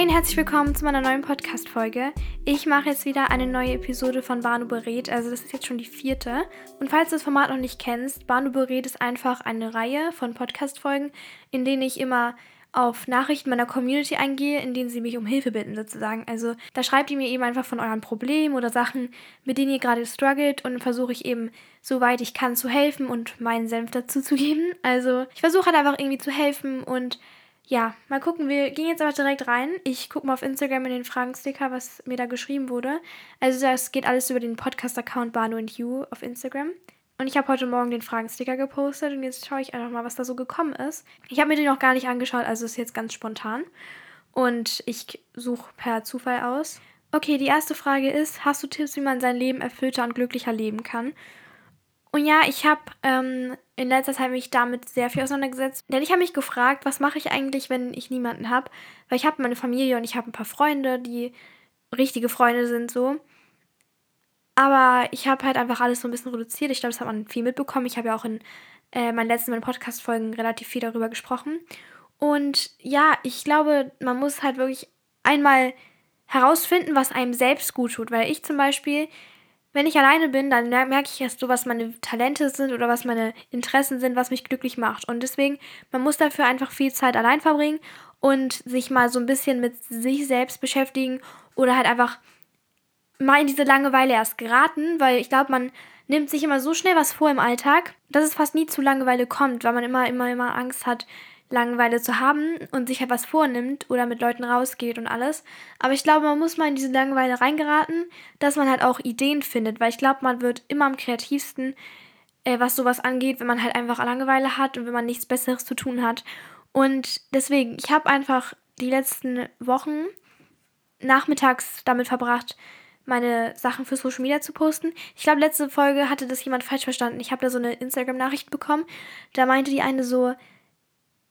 Hey und herzlich willkommen zu meiner neuen Podcast-Folge. Ich mache jetzt wieder eine neue Episode von Banu berät, also das ist jetzt schon die vierte. Und falls du das Format noch nicht kennst, Banu berät ist einfach eine Reihe von Podcast-Folgen, in denen ich immer auf Nachrichten meiner Community eingehe, in denen sie mich um Hilfe bitten sozusagen. Also da schreibt ihr mir eben einfach von euren Problemen oder Sachen, mit denen ihr gerade struggelt und versuche ich eben, soweit ich kann, zu helfen und meinen Senf dazu zu geben. Also ich versuche halt einfach irgendwie zu helfen und ja, mal gucken. Wir gehen jetzt aber direkt rein. Ich gucke mal auf Instagram in den Fragensticker, was mir da geschrieben wurde. Also das geht alles über den Podcast-Account Banu and You auf Instagram. Und ich habe heute Morgen den Fragensticker gepostet und jetzt schaue ich einfach mal, was da so gekommen ist. Ich habe mir den noch gar nicht angeschaut, also ist jetzt ganz spontan. Und ich suche per Zufall aus. Okay, die erste Frage ist, hast du Tipps, wie man sein Leben erfüllter und glücklicher leben kann? Und ja, ich habe ähm, in letzter Zeit mich damit sehr viel auseinandergesetzt. Denn ich habe mich gefragt, was mache ich eigentlich, wenn ich niemanden habe? Weil ich habe meine Familie und ich habe ein paar Freunde, die richtige Freunde sind so. Aber ich habe halt einfach alles so ein bisschen reduziert. Ich glaube, das hat man viel mitbekommen. Ich habe ja auch in äh, meinen letzten Podcast-Folgen relativ viel darüber gesprochen. Und ja, ich glaube, man muss halt wirklich einmal herausfinden, was einem selbst gut tut. Weil ich zum Beispiel wenn ich alleine bin, dann merke ich erst so, was meine Talente sind oder was meine Interessen sind, was mich glücklich macht. Und deswegen, man muss dafür einfach viel Zeit allein verbringen und sich mal so ein bisschen mit sich selbst beschäftigen oder halt einfach mal in diese Langeweile erst geraten, weil ich glaube, man nimmt sich immer so schnell was vor im Alltag, dass es fast nie zu Langeweile kommt, weil man immer, immer, immer Angst hat, Langeweile zu haben und sich halt was vornimmt oder mit Leuten rausgeht und alles. Aber ich glaube, man muss mal in diese Langeweile reingeraten, dass man halt auch Ideen findet, weil ich glaube, man wird immer am kreativsten, äh, was sowas angeht, wenn man halt einfach Langeweile hat und wenn man nichts Besseres zu tun hat. Und deswegen, ich habe einfach die letzten Wochen nachmittags damit verbracht, meine Sachen für Social Media zu posten. Ich glaube, letzte Folge hatte das jemand falsch verstanden. Ich habe da so eine Instagram-Nachricht bekommen. Da meinte die eine so,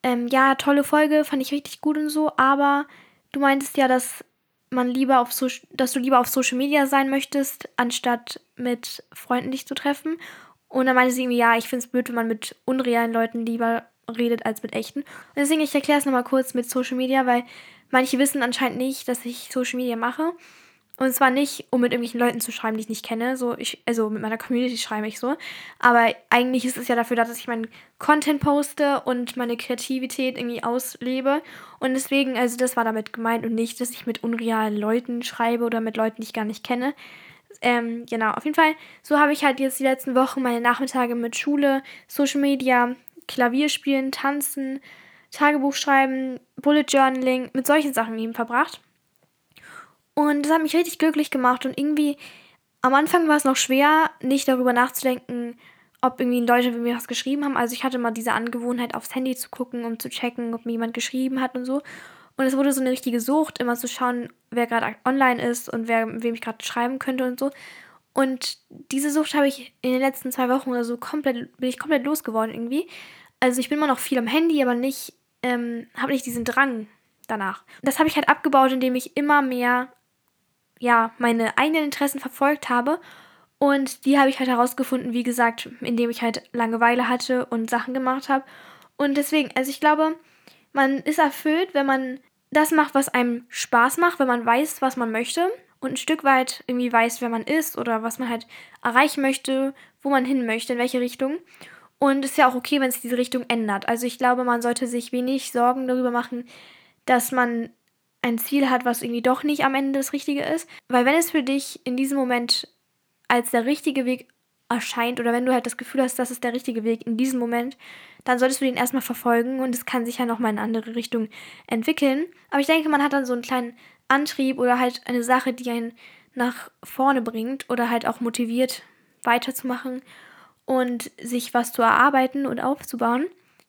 ähm, ja, tolle Folge, fand ich richtig gut und so, aber du meintest ja, dass man lieber auf so dass du lieber auf Social Media sein möchtest, anstatt mit Freunden dich zu treffen. Und dann meinte sie irgendwie, ja, ich finde es blöd, wenn man mit unrealen Leuten lieber redet als mit echten. Und deswegen, ich erkläre es nochmal kurz mit Social Media, weil manche wissen anscheinend nicht, dass ich Social Media mache. Und zwar nicht, um mit irgendwelchen Leuten zu schreiben, die ich nicht kenne. So, ich, also mit meiner Community schreibe ich so. Aber eigentlich ist es ja dafür da, dass ich meinen Content poste und meine Kreativität irgendwie auslebe. Und deswegen, also das war damit gemeint und nicht, dass ich mit unrealen Leuten schreibe oder mit Leuten, die ich gar nicht kenne. Ähm, genau, auf jeden Fall, so habe ich halt jetzt die letzten Wochen meine Nachmittage mit Schule, Social Media, Klavierspielen, Tanzen, Tagebuch schreiben, Bullet Journaling, mit solchen Sachen eben verbracht. Und das hat mich richtig glücklich gemacht und irgendwie am Anfang war es noch schwer, nicht darüber nachzudenken, ob irgendwie Leute mir was geschrieben haben. Also ich hatte mal diese Angewohnheit, aufs Handy zu gucken, um zu checken, ob mir jemand geschrieben hat und so. Und es wurde so eine richtige Sucht, immer zu schauen, wer gerade online ist und wer, wem ich gerade schreiben könnte und so. Und diese Sucht habe ich in den letzten zwei Wochen oder so komplett, bin ich komplett losgeworden irgendwie. Also ich bin immer noch viel am Handy, aber nicht, ähm, habe nicht diesen Drang danach. Das habe ich halt abgebaut, indem ich immer mehr ja, meine eigenen Interessen verfolgt habe. Und die habe ich halt herausgefunden, wie gesagt, indem ich halt Langeweile hatte und Sachen gemacht habe. Und deswegen, also ich glaube, man ist erfüllt, wenn man das macht, was einem Spaß macht, wenn man weiß, was man möchte und ein Stück weit irgendwie weiß, wer man ist oder was man halt erreichen möchte, wo man hin möchte, in welche Richtung. Und es ist ja auch okay, wenn es diese Richtung ändert. Also ich glaube, man sollte sich wenig Sorgen darüber machen, dass man ein Ziel hat, was irgendwie doch nicht am Ende das Richtige ist. Weil wenn es für dich in diesem Moment als der richtige Weg erscheint oder wenn du halt das Gefühl hast, das ist der richtige Weg in diesem Moment, dann solltest du den erstmal verfolgen und es kann sich ja nochmal in eine andere Richtung entwickeln. Aber ich denke, man hat dann so einen kleinen Antrieb oder halt eine Sache, die einen nach vorne bringt oder halt auch motiviert weiterzumachen und sich was zu erarbeiten und aufzubauen.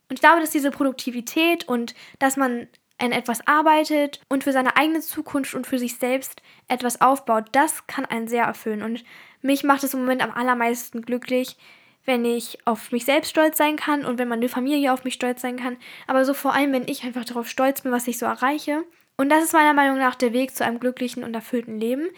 Und ich glaube, dass diese Produktivität und dass man an etwas arbeitet und für seine eigene Zukunft und für sich selbst etwas aufbaut, das kann einen sehr erfüllen. Und mich macht es im Moment am allermeisten glücklich, wenn ich auf mich selbst stolz sein kann und wenn meine Familie auf mich stolz sein kann. Aber so vor allem, wenn ich einfach darauf stolz bin, was ich so erreiche. Und das ist meiner Meinung nach der Weg zu einem glücklichen und erfüllten Leben.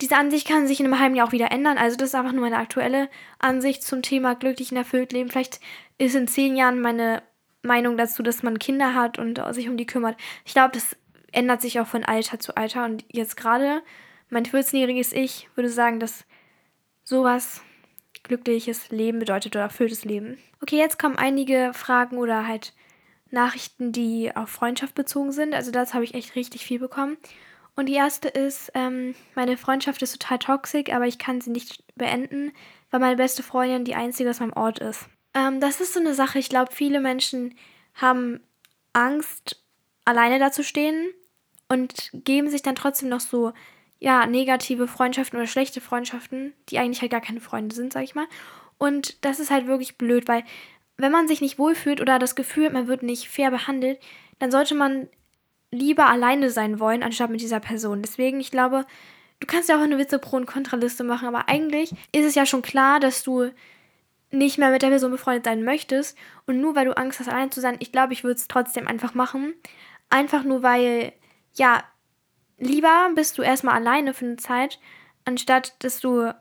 Diese Ansicht kann sich in einem halben Jahr auch wieder ändern. Also das ist einfach nur meine aktuelle Ansicht zum Thema glücklich und erfüllt Leben. Vielleicht ist in zehn Jahren meine Meinung dazu, dass man Kinder hat und sich um die kümmert. Ich glaube, das ändert sich auch von Alter zu Alter. Und jetzt gerade, mein 14-jähriges Ich würde sagen, dass sowas glückliches Leben bedeutet oder erfülltes Leben. Okay, jetzt kommen einige Fragen oder halt Nachrichten, die auf Freundschaft bezogen sind. Also das habe ich echt richtig viel bekommen. Und die erste ist, ähm, meine Freundschaft ist total toxisch, aber ich kann sie nicht beenden, weil meine beste Freundin die einzige aus meinem Ort ist. Ähm, das ist so eine Sache, ich glaube, viele Menschen haben Angst, alleine dazustehen und geben sich dann trotzdem noch so, ja, negative Freundschaften oder schlechte Freundschaften, die eigentlich halt gar keine Freunde sind, sag ich mal. Und das ist halt wirklich blöd, weil wenn man sich nicht wohlfühlt oder das Gefühl hat, man wird nicht fair behandelt, dann sollte man lieber alleine sein wollen, anstatt mit dieser Person. Deswegen, ich glaube, du kannst ja auch eine Witze Pro- und Kontraliste machen, aber eigentlich ist es ja schon klar, dass du nicht mehr mit der Person befreundet sein möchtest. Und nur weil du Angst hast, allein zu sein, ich glaube, ich würde es trotzdem einfach machen. Einfach nur weil, ja, lieber bist du erstmal alleine für eine Zeit, anstatt dass du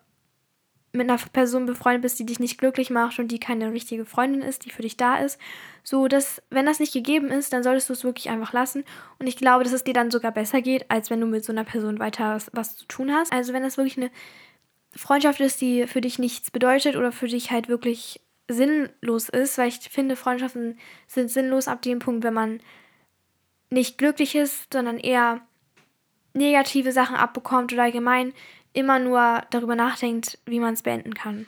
mit einer Person befreundet bist, die dich nicht glücklich macht und die keine richtige Freundin ist, die für dich da ist. So, dass, wenn das nicht gegeben ist, dann solltest du es wirklich einfach lassen. Und ich glaube, dass es dir dann sogar besser geht, als wenn du mit so einer Person weiter was, was zu tun hast. Also, wenn das wirklich eine Freundschaft ist, die für dich nichts bedeutet oder für dich halt wirklich sinnlos ist, weil ich finde, Freundschaften sind sinnlos ab dem Punkt, wenn man nicht glücklich ist, sondern eher negative Sachen abbekommt oder allgemein immer nur darüber nachdenkt, wie man es beenden kann.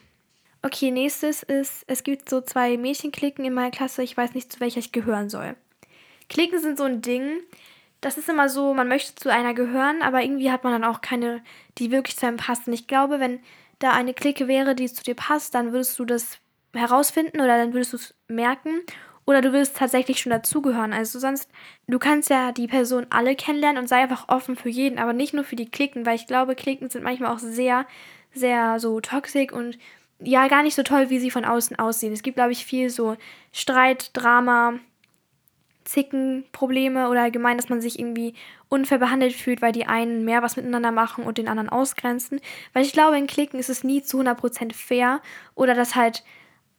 Okay, nächstes ist, es gibt so zwei Mädchenklicken in meiner Klasse, ich weiß nicht, zu welcher ich gehören soll. Klicken sind so ein Ding, das ist immer so, man möchte zu einer gehören, aber irgendwie hat man dann auch keine, die wirklich zu einem passt. Und ich glaube, wenn da eine Clique wäre, die zu dir passt, dann würdest du das herausfinden oder dann würdest du es merken oder du willst tatsächlich schon dazugehören. Also sonst, du kannst ja die Person alle kennenlernen und sei einfach offen für jeden, aber nicht nur für die Klicken, weil ich glaube, Klicken sind manchmal auch sehr, sehr so toxisch und ja, gar nicht so toll, wie sie von außen aussehen. Es gibt, glaube ich, viel so Streit, Drama, Zicken, Probleme oder allgemein, dass man sich irgendwie unfair behandelt fühlt, weil die einen mehr was miteinander machen und den anderen ausgrenzen. Weil ich glaube, in Klicken ist es nie zu 100% fair oder dass halt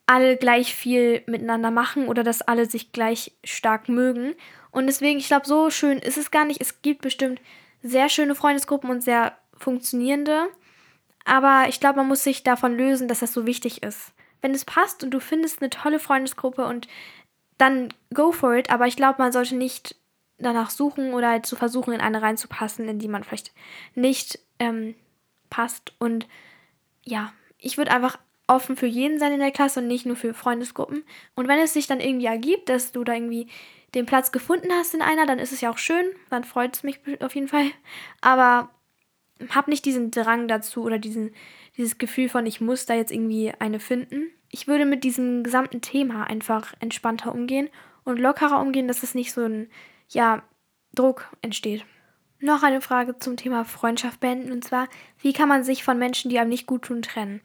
alle gleich viel miteinander machen oder dass alle sich gleich stark mögen. Und deswegen, ich glaube, so schön ist es gar nicht. Es gibt bestimmt sehr schöne Freundesgruppen und sehr funktionierende. Aber ich glaube, man muss sich davon lösen, dass das so wichtig ist. Wenn es passt und du findest eine tolle Freundesgruppe und dann go for it. Aber ich glaube, man sollte nicht danach suchen oder halt zu versuchen, in eine reinzupassen, in die man vielleicht nicht ähm, passt. Und ja, ich würde einfach offen für jeden sein in der Klasse und nicht nur für Freundesgruppen. Und wenn es sich dann irgendwie ergibt, dass du da irgendwie den Platz gefunden hast in einer, dann ist es ja auch schön, dann freut es mich auf jeden Fall. Aber hab nicht diesen Drang dazu oder diesen, dieses Gefühl von, ich muss da jetzt irgendwie eine finden. Ich würde mit diesem gesamten Thema einfach entspannter umgehen und lockerer umgehen, dass es nicht so ein, ja, Druck entsteht. Noch eine Frage zum Thema Freundschaft beenden und zwar, wie kann man sich von Menschen, die einem nicht gut tun, trennen?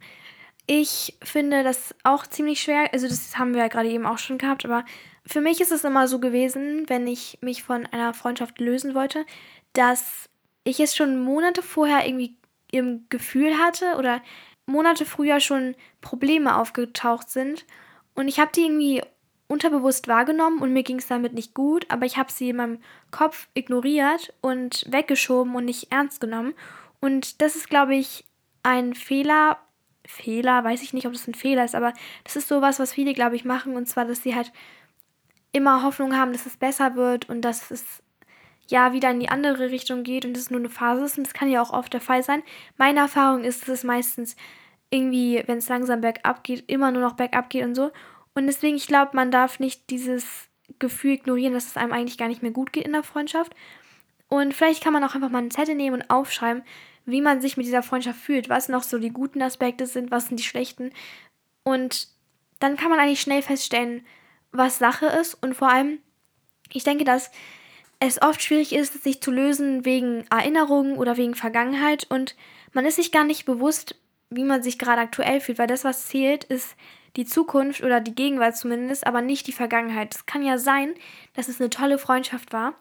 Ich finde das auch ziemlich schwer. Also, das haben wir ja gerade eben auch schon gehabt, aber für mich ist es immer so gewesen, wenn ich mich von einer Freundschaft lösen wollte, dass ich es schon Monate vorher irgendwie im Gefühl hatte oder Monate früher schon Probleme aufgetaucht sind und ich habe die irgendwie unterbewusst wahrgenommen und mir ging es damit nicht gut, aber ich habe sie in meinem Kopf ignoriert und weggeschoben und nicht ernst genommen. Und das ist, glaube ich, ein Fehler, Fehler, weiß ich nicht, ob das ein Fehler ist, aber das ist sowas, was viele, glaube ich, machen. Und zwar, dass sie halt immer Hoffnung haben, dass es besser wird und dass es ja wieder in die andere Richtung geht und es nur eine Phase ist. Und das kann ja auch oft der Fall sein. Meine Erfahrung ist, dass es meistens irgendwie, wenn es langsam bergab geht, immer nur noch bergab geht und so. Und deswegen, ich glaube, man darf nicht dieses Gefühl ignorieren, dass es einem eigentlich gar nicht mehr gut geht in der Freundschaft. Und vielleicht kann man auch einfach mal einen Zettel nehmen und aufschreiben, wie man sich mit dieser Freundschaft fühlt, was noch so die guten Aspekte sind, was sind die schlechten. Und dann kann man eigentlich schnell feststellen, was Sache ist. Und vor allem, ich denke, dass es oft schwierig ist, sich zu lösen wegen Erinnerungen oder wegen Vergangenheit. Und man ist sich gar nicht bewusst, wie man sich gerade aktuell fühlt, weil das, was zählt, ist die Zukunft oder die Gegenwart zumindest, aber nicht die Vergangenheit. Es kann ja sein, dass es eine tolle Freundschaft war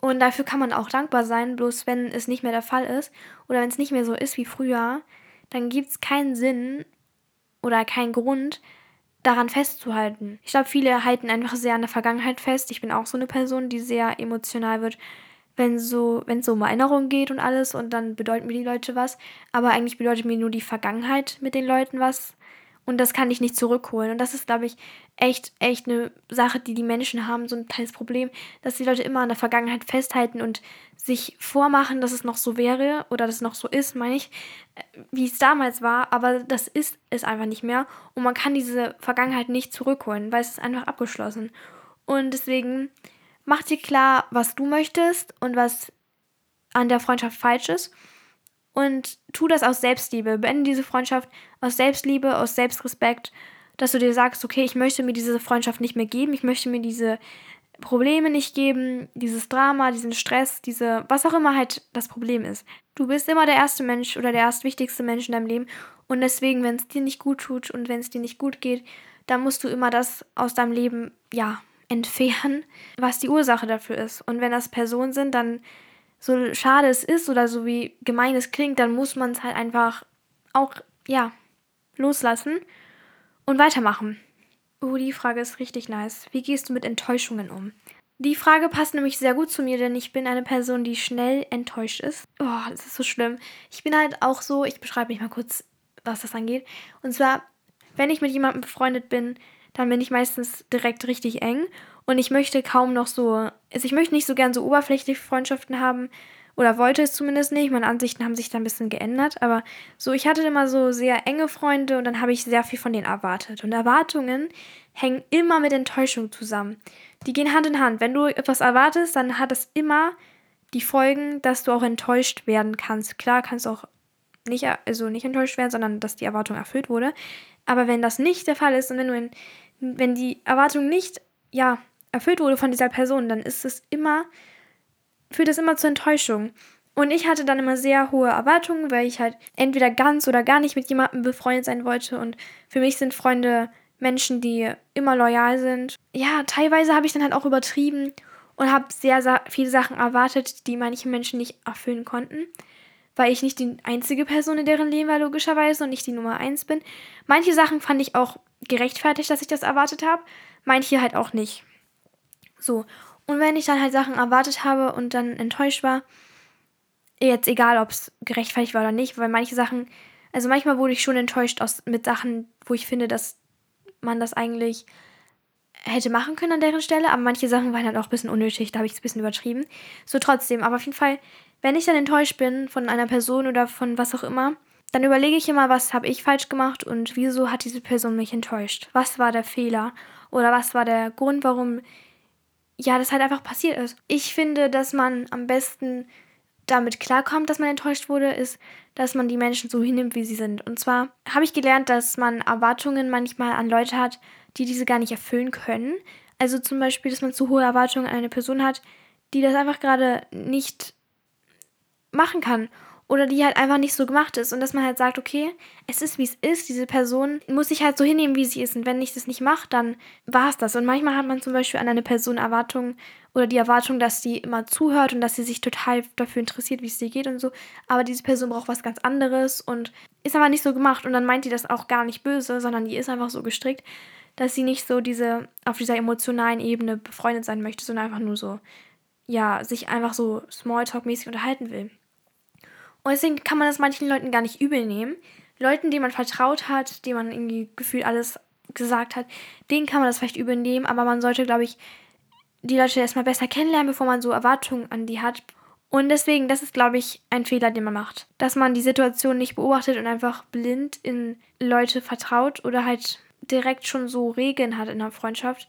und dafür kann man auch dankbar sein, bloß wenn es nicht mehr der Fall ist oder wenn es nicht mehr so ist wie früher, dann gibt es keinen Sinn oder keinen Grund, daran festzuhalten. Ich glaube, viele halten einfach sehr an der Vergangenheit fest. Ich bin auch so eine Person, die sehr emotional wird, wenn so, wenn es so um Erinnerungen geht und alles und dann bedeuten mir die Leute was. Aber eigentlich bedeutet mir nur die Vergangenheit mit den Leuten was. Und das kann ich nicht zurückholen. Und das ist, glaube ich, echt, echt eine Sache, die die Menschen haben, so ein kleines Problem, dass die Leute immer an der Vergangenheit festhalten und sich vormachen, dass es noch so wäre oder dass es noch so ist, meine ich, äh, wie es damals war. Aber das ist es einfach nicht mehr. Und man kann diese Vergangenheit nicht zurückholen, weil es ist einfach abgeschlossen. Und deswegen mach dir klar, was du möchtest und was an der Freundschaft falsch ist und tu das aus Selbstliebe. Beende diese Freundschaft aus Selbstliebe, aus Selbstrespekt, dass du dir sagst, okay, ich möchte mir diese Freundschaft nicht mehr geben, ich möchte mir diese Probleme nicht geben, dieses Drama, diesen Stress, diese, was auch immer halt das Problem ist. Du bist immer der erste Mensch oder der erst wichtigste Mensch in deinem Leben und deswegen, wenn es dir nicht gut tut und wenn es dir nicht gut geht, dann musst du immer das aus deinem Leben, ja, entfernen, was die Ursache dafür ist. Und wenn das Personen sind, dann so schade es ist oder so wie gemein es klingt, dann muss man es halt einfach auch, ja, loslassen und weitermachen. Oh, die Frage ist richtig nice. Wie gehst du mit Enttäuschungen um? Die Frage passt nämlich sehr gut zu mir, denn ich bin eine Person, die schnell enttäuscht ist. Oh, das ist so schlimm. Ich bin halt auch so, ich beschreibe mich mal kurz, was das angeht. Und zwar, wenn ich mit jemandem befreundet bin, dann bin ich meistens direkt richtig eng und ich möchte kaum noch so, also ich möchte nicht so gern so oberflächliche Freundschaften haben oder wollte es zumindest nicht. Meine Ansichten haben sich da ein bisschen geändert, aber so, ich hatte immer so sehr enge Freunde und dann habe ich sehr viel von denen erwartet. Und Erwartungen hängen immer mit Enttäuschung zusammen. Die gehen Hand in Hand. Wenn du etwas erwartest, dann hat es immer die Folgen, dass du auch enttäuscht werden kannst. Klar kannst du auch nicht, also nicht enttäuscht werden, sondern dass die Erwartung erfüllt wurde. Aber wenn das nicht der Fall ist und wenn du in, wenn die Erwartung nicht, ja, erfüllt wurde von dieser Person, dann ist es immer, führt es immer zur Enttäuschung. Und ich hatte dann immer sehr hohe Erwartungen, weil ich halt entweder ganz oder gar nicht mit jemandem befreundet sein wollte. Und für mich sind Freunde Menschen, die immer loyal sind. Ja, teilweise habe ich dann halt auch übertrieben und habe sehr, sehr viele Sachen erwartet, die manche Menschen nicht erfüllen konnten. Weil ich nicht die einzige Person in deren Leben war, logischerweise, und nicht die Nummer eins bin. Manche Sachen fand ich auch gerechtfertigt, dass ich das erwartet habe, manche halt auch nicht. So. Und wenn ich dann halt Sachen erwartet habe und dann enttäuscht war, jetzt egal, ob es gerechtfertigt war oder nicht, weil manche Sachen, also manchmal wurde ich schon enttäuscht aus, mit Sachen, wo ich finde, dass man das eigentlich hätte machen können an deren Stelle, aber manche Sachen waren halt auch ein bisschen unnötig, da habe ich es ein bisschen übertrieben. So trotzdem, aber auf jeden Fall, wenn ich dann enttäuscht bin von einer Person oder von was auch immer, dann überlege ich immer, was habe ich falsch gemacht und wieso hat diese Person mich enttäuscht? Was war der Fehler? Oder was war der Grund, warum ja, das halt einfach passiert ist. Ich finde, dass man am besten damit klarkommt, dass man enttäuscht wurde, ist, dass man die Menschen so hinnimmt, wie sie sind. Und zwar habe ich gelernt, dass man Erwartungen manchmal an Leute hat, die diese gar nicht erfüllen können. Also zum Beispiel, dass man zu hohe Erwartungen an eine Person hat, die das einfach gerade nicht machen kann oder die halt einfach nicht so gemacht ist und dass man halt sagt, okay, es ist wie es ist, diese Person muss sich halt so hinnehmen, wie sie ist und wenn ich das nicht mache, dann war es das. Und manchmal hat man zum Beispiel an eine Person Erwartungen oder die Erwartung, dass sie immer zuhört und dass sie sich total dafür interessiert, wie es dir geht und so, aber diese Person braucht was ganz anderes und ist aber nicht so gemacht und dann meint die das auch gar nicht böse, sondern die ist einfach so gestrickt, dass sie nicht so diese auf dieser emotionalen Ebene befreundet sein möchte, sondern einfach nur so ja, sich einfach so Smalltalk-mäßig unterhalten will. Und deswegen kann man das manchen Leuten gar nicht übel nehmen. Leuten, denen man vertraut hat, denen man irgendwie gefühlt alles gesagt hat, denen kann man das vielleicht übel nehmen, aber man sollte, glaube ich, die Leute erstmal besser kennenlernen, bevor man so Erwartungen an die hat. Und deswegen, das ist, glaube ich, ein Fehler, den man macht. Dass man die Situation nicht beobachtet und einfach blind in Leute vertraut oder halt direkt schon so Regeln hat in der Freundschaft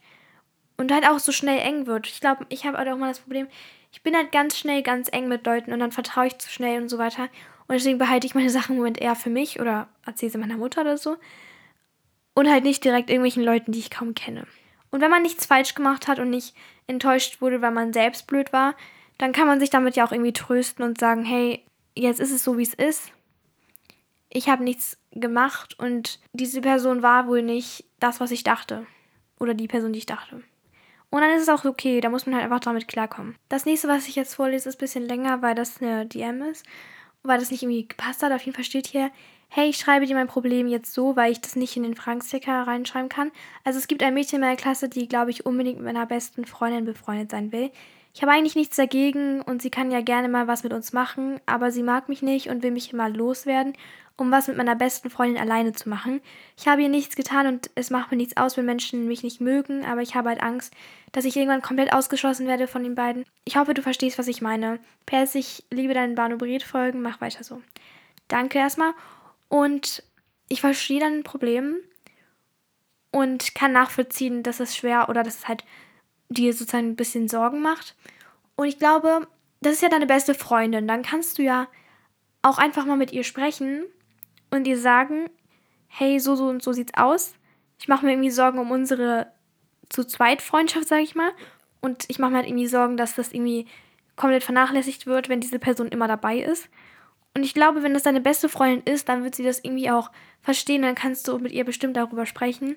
und halt auch so schnell eng wird. Ich glaube, ich habe halt auch mal das Problem, ich bin halt ganz schnell ganz eng mit Leuten und dann vertraue ich zu schnell und so weiter. Und deswegen behalte ich meine Sachen im Moment eher für mich oder erzähle sie meiner Mutter oder so. Und halt nicht direkt irgendwelchen Leuten, die ich kaum kenne. Und wenn man nichts falsch gemacht hat und nicht enttäuscht wurde, weil man selbst blöd war, dann kann man sich damit ja auch irgendwie trösten und sagen, hey, jetzt ist es so, wie es ist. Ich habe nichts gemacht und diese Person war wohl nicht das, was ich dachte. Oder die Person, die ich dachte. Und dann ist es auch okay, da muss man halt einfach damit klarkommen. Das nächste, was ich jetzt vorlese, ist ein bisschen länger, weil das eine DM ist. Weil das nicht irgendwie gepasst hat. Auf jeden Fall steht hier, hey, ich schreibe dir mein Problem jetzt so, weil ich das nicht in den Fragensticker reinschreiben kann. Also es gibt ein Mädchen in meiner Klasse, die, glaube ich, unbedingt mit meiner besten Freundin befreundet sein will. ich habe eigentlich nichts dagegen und sie kann ja gerne mal was mit uns machen, aber sie mag mich nicht und will mich mal loswerden, um was mit meiner besten Freundin alleine zu machen. Ich habe ihr nichts getan und es macht mir nichts aus, wenn Menschen mich nicht mögen, aber ich habe halt Angst, dass ich irgendwann komplett ausgeschlossen werde von den beiden. Ich hoffe, du verstehst, was ich meine. PS, ich liebe deinen Bano-Folgen, mach weiter so. Danke erstmal. Und ich verstehe dein Problem und kann nachvollziehen, dass es schwer oder dass es halt dir sozusagen ein bisschen Sorgen macht. Und ich glaube, das ist ja deine beste Freundin. Dann kannst du ja auch einfach mal mit ihr sprechen und ihr sagen, hey, so, so und so sieht's aus. Ich mache mir irgendwie Sorgen um unsere zu zweit Freundschaft, sage ich mal. Und ich mache mir halt irgendwie Sorgen, dass das irgendwie komplett vernachlässigt wird, wenn diese Person immer dabei ist. Und ich glaube, wenn das deine beste Freundin ist, dann wird sie das irgendwie auch verstehen. Dann kannst du mit ihr bestimmt darüber sprechen.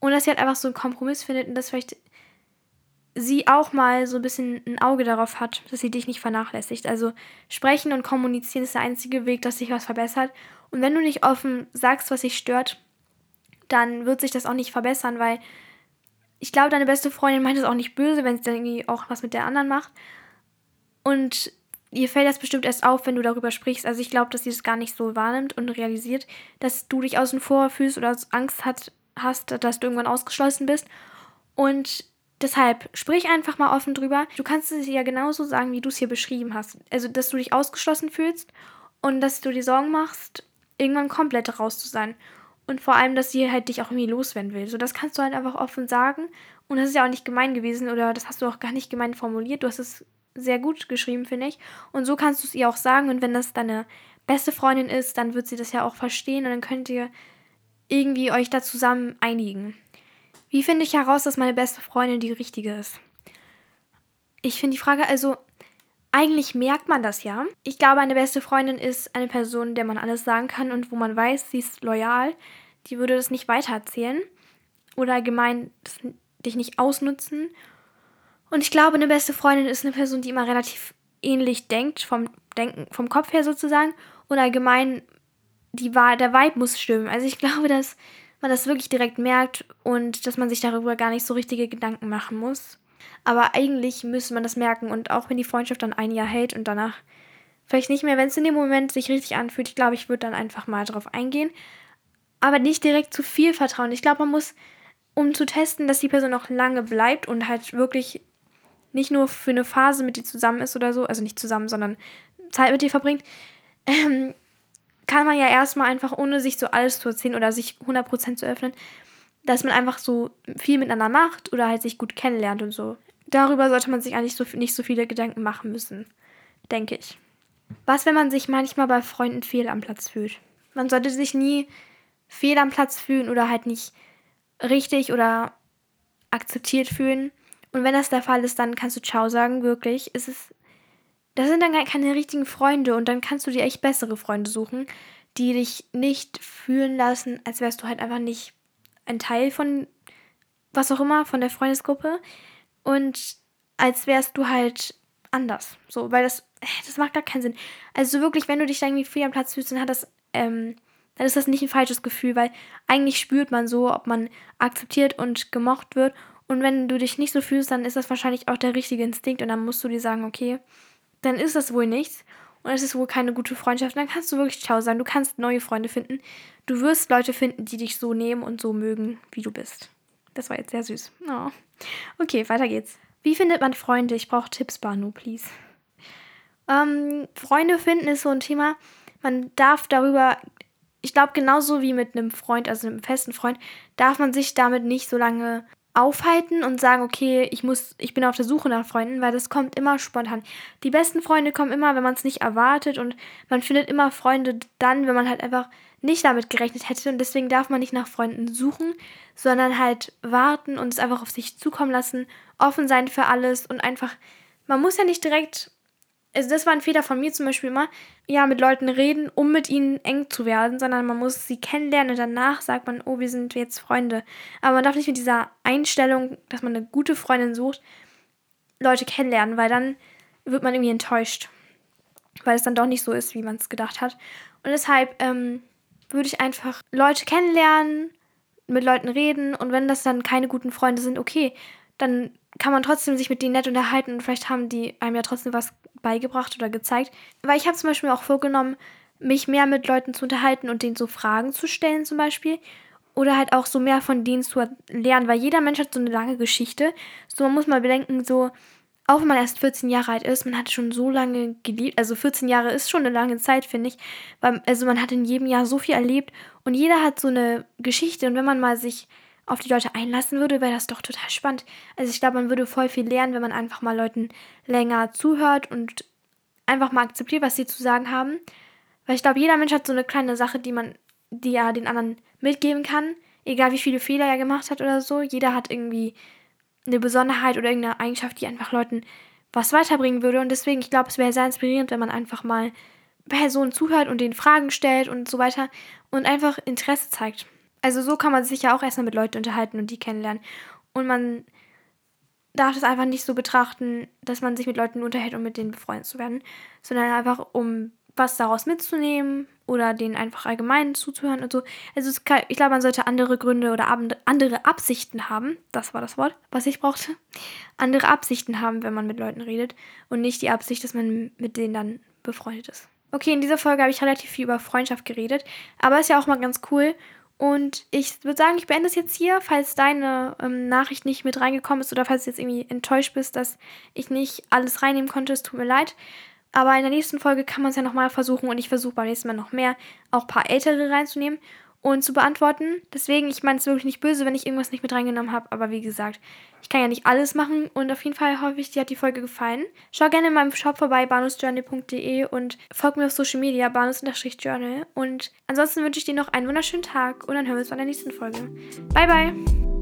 Und dass sie halt einfach so einen Kompromiss findet und dass vielleicht sie auch mal so ein bisschen ein Auge darauf hat, dass sie dich nicht vernachlässigt. Also sprechen und kommunizieren ist der einzige Weg, dass sich was verbessert. Und wenn du nicht offen sagst, was dich stört, dann wird sich das auch nicht verbessern, weil ich glaube, deine beste Freundin meint es auch nicht böse, wenn sie dann irgendwie auch was mit der anderen macht. Und ihr fällt das bestimmt erst auf, wenn du darüber sprichst. Also ich glaube, dass sie das gar nicht so wahrnimmt und realisiert, dass du dich außen vor fühlst oder Angst hat, hast, dass du irgendwann ausgeschlossen bist. Und Deshalb sprich einfach mal offen drüber. Du kannst es ja genauso sagen, wie du es hier beschrieben hast. Also, dass du dich ausgeschlossen fühlst und dass du dir Sorgen machst, irgendwann komplett raus zu sein. Und vor allem, dass sie halt dich auch irgendwie loswerden will. So, das kannst du halt einfach offen sagen. Und das ist ja auch nicht gemein gewesen oder das hast du auch gar nicht gemein formuliert. Du hast es sehr gut geschrieben, finde ich. Und so kannst du es ihr auch sagen. Und wenn das deine beste Freundin ist, dann wird sie das ja auch verstehen und dann könnt ihr irgendwie euch da zusammen einigen. Wie finde ich heraus, dass meine beste Freundin die richtige ist? Ich finde die Frage also, eigentlich merkt man das ja. Ich glaube, eine beste Freundin ist eine Person, der man alles sagen kann und wo man weiß, sie ist loyal. Die würde das nicht weitererzählen oder allgemein dich nicht ausnutzen. Und ich glaube, eine beste Freundin ist eine Person, die immer relativ ähnlich denkt, vom Denken, vom Kopf her sozusagen. Und allgemein, die, der Vibe muss stimmen. Also ich glaube, dass man das wirklich direkt merkt und dass man sich darüber gar nicht so richtige Gedanken machen muss. Aber eigentlich müsste man das merken und auch wenn die Freundschaft dann ein Jahr hält und danach vielleicht nicht mehr, wenn es in dem Moment sich richtig anfühlt, ich glaube, ich würde dann einfach mal drauf eingehen. Aber nicht direkt zu viel vertrauen. Ich glaube, man muss, um zu testen, dass die Person auch lange bleibt und halt wirklich nicht nur für eine Phase mit dir zusammen ist oder so, also nicht zusammen, sondern Zeit mit dir verbringt, ähm, kann man ja erstmal einfach, ohne sich so alles zu erzählen oder sich 100% zu öffnen, dass man einfach so viel miteinander macht oder halt sich gut kennenlernt und so. Darüber sollte man sich eigentlich so, nicht so viele Gedanken machen müssen, denke ich. Was, wenn man sich manchmal bei Freunden fehl am Platz fühlt? Man sollte sich nie fehl am Platz fühlen oder halt nicht richtig oder akzeptiert fühlen. Und wenn das der Fall ist, dann kannst du Ciao sagen, wirklich. Es ist das sind dann keine richtigen Freunde und dann kannst du dir echt bessere Freunde suchen, die dich nicht fühlen lassen, als wärst du halt einfach nicht ein Teil von was auch immer, von der Freundesgruppe und als wärst du halt anders. So, weil das, äh, das macht gar keinen Sinn. Also wirklich, wenn du dich da irgendwie viel am Platz fühlst, dann hat das, ähm, dann ist das nicht ein falsches Gefühl, weil eigentlich spürt man so, ob man akzeptiert und gemocht wird. Und wenn du dich nicht so fühlst, dann ist das wahrscheinlich auch der richtige Instinkt und dann musst du dir sagen, okay, dann ist das wohl nichts und es ist wohl keine gute Freundschaft. Dann kannst du wirklich ciao sein. Du kannst neue Freunde finden. Du wirst Leute finden, die dich so nehmen und so mögen, wie du bist. Das war jetzt sehr süß. Oh. Okay, weiter geht's. Wie findet man Freunde? Ich brauche Tipps, Banu, please. Ähm, Freunde finden ist so ein Thema. Man darf darüber, ich glaube, genauso wie mit einem Freund, also einem festen Freund, darf man sich damit nicht so lange aufhalten und sagen, okay, ich muss, ich bin auf der Suche nach Freunden, weil das kommt immer spontan. Die besten Freunde kommen immer, wenn man es nicht erwartet und man findet immer Freunde dann, wenn man halt einfach nicht damit gerechnet hätte und deswegen darf man nicht nach Freunden suchen, sondern halt warten und es einfach auf sich zukommen lassen, offen sein für alles und einfach, man muss ja nicht direkt also das war ein Fehler von mir zum Beispiel immer, ja, mit Leuten reden, um mit ihnen eng zu werden, sondern man muss sie kennenlernen und danach sagt man, oh, wir sind jetzt Freunde. Aber man darf nicht mit dieser Einstellung, dass man eine gute Freundin sucht, Leute kennenlernen, weil dann wird man irgendwie enttäuscht. Weil es dann doch nicht so ist, wie man es gedacht hat. Und deshalb ähm, würde ich einfach Leute kennenlernen, mit Leuten reden und wenn das dann keine guten Freunde sind, okay, dann kann man trotzdem sich mit denen nett unterhalten und vielleicht haben die einem ja trotzdem was beigebracht oder gezeigt. Weil ich habe zum Beispiel auch vorgenommen, mich mehr mit Leuten zu unterhalten und denen so Fragen zu stellen zum Beispiel. Oder halt auch so mehr von denen zu lernen, weil jeder Mensch hat so eine lange Geschichte. So, man muss mal bedenken, so, auch wenn man erst 14 Jahre alt ist, man hat schon so lange geliebt. Also 14 Jahre ist schon eine lange Zeit, finde ich. Weil, also man hat in jedem Jahr so viel erlebt und jeder hat so eine Geschichte. Und wenn man mal sich auf die Leute einlassen würde, wäre das doch total spannend. Also ich glaube, man würde voll viel lernen, wenn man einfach mal Leuten länger zuhört und einfach mal akzeptiert, was sie zu sagen haben. Weil ich glaube, jeder Mensch hat so eine kleine Sache, die man, die er den anderen mitgeben kann. Egal wie viele Fehler er gemacht hat oder so. Jeder hat irgendwie eine Besonderheit oder irgendeine Eigenschaft, die einfach Leuten was weiterbringen würde. Und deswegen, ich glaube, es wäre sehr inspirierend, wenn man einfach mal Personen zuhört und denen Fragen stellt und so weiter und einfach Interesse zeigt. Also so kann man sich ja auch erstmal mit Leuten unterhalten und die kennenlernen. Und man darf es einfach nicht so betrachten, dass man sich mit Leuten unterhält, um mit denen befreundet zu werden, sondern einfach um was daraus mitzunehmen oder denen einfach allgemein zuzuhören und so. Also kann, ich glaube, man sollte andere Gründe oder andere Absichten haben. Das war das Wort, was ich brauchte. Andere Absichten haben, wenn man mit Leuten redet und nicht die Absicht, dass man mit denen dann befreundet ist. Okay, in dieser Folge habe ich relativ viel über Freundschaft geredet, aber ist ja auch mal ganz cool und ich würde sagen, ich beende es jetzt hier. Falls deine ähm, Nachricht nicht mit reingekommen ist oder falls du jetzt irgendwie enttäuscht bist, dass ich nicht alles reinnehmen konnte, es tut mir leid. Aber in der nächsten Folge kann man es ja nochmal versuchen und ich versuche beim nächsten Mal noch mehr, auch ein paar ältere reinzunehmen und zu beantworten. Deswegen, ich meine es wirklich nicht böse, wenn ich irgendwas nicht mit reingenommen habe, aber wie gesagt, ich kann ja nicht alles machen und auf jeden Fall hoffe ich, dir hat die Folge gefallen. Schau gerne in meinem Shop vorbei, banusjourney.de und folg mir auf Social Media, banus-journal. Und ansonsten wünsche ich dir noch einen wunderschönen Tag und dann hören wir uns bei der nächsten Folge. Bye, bye!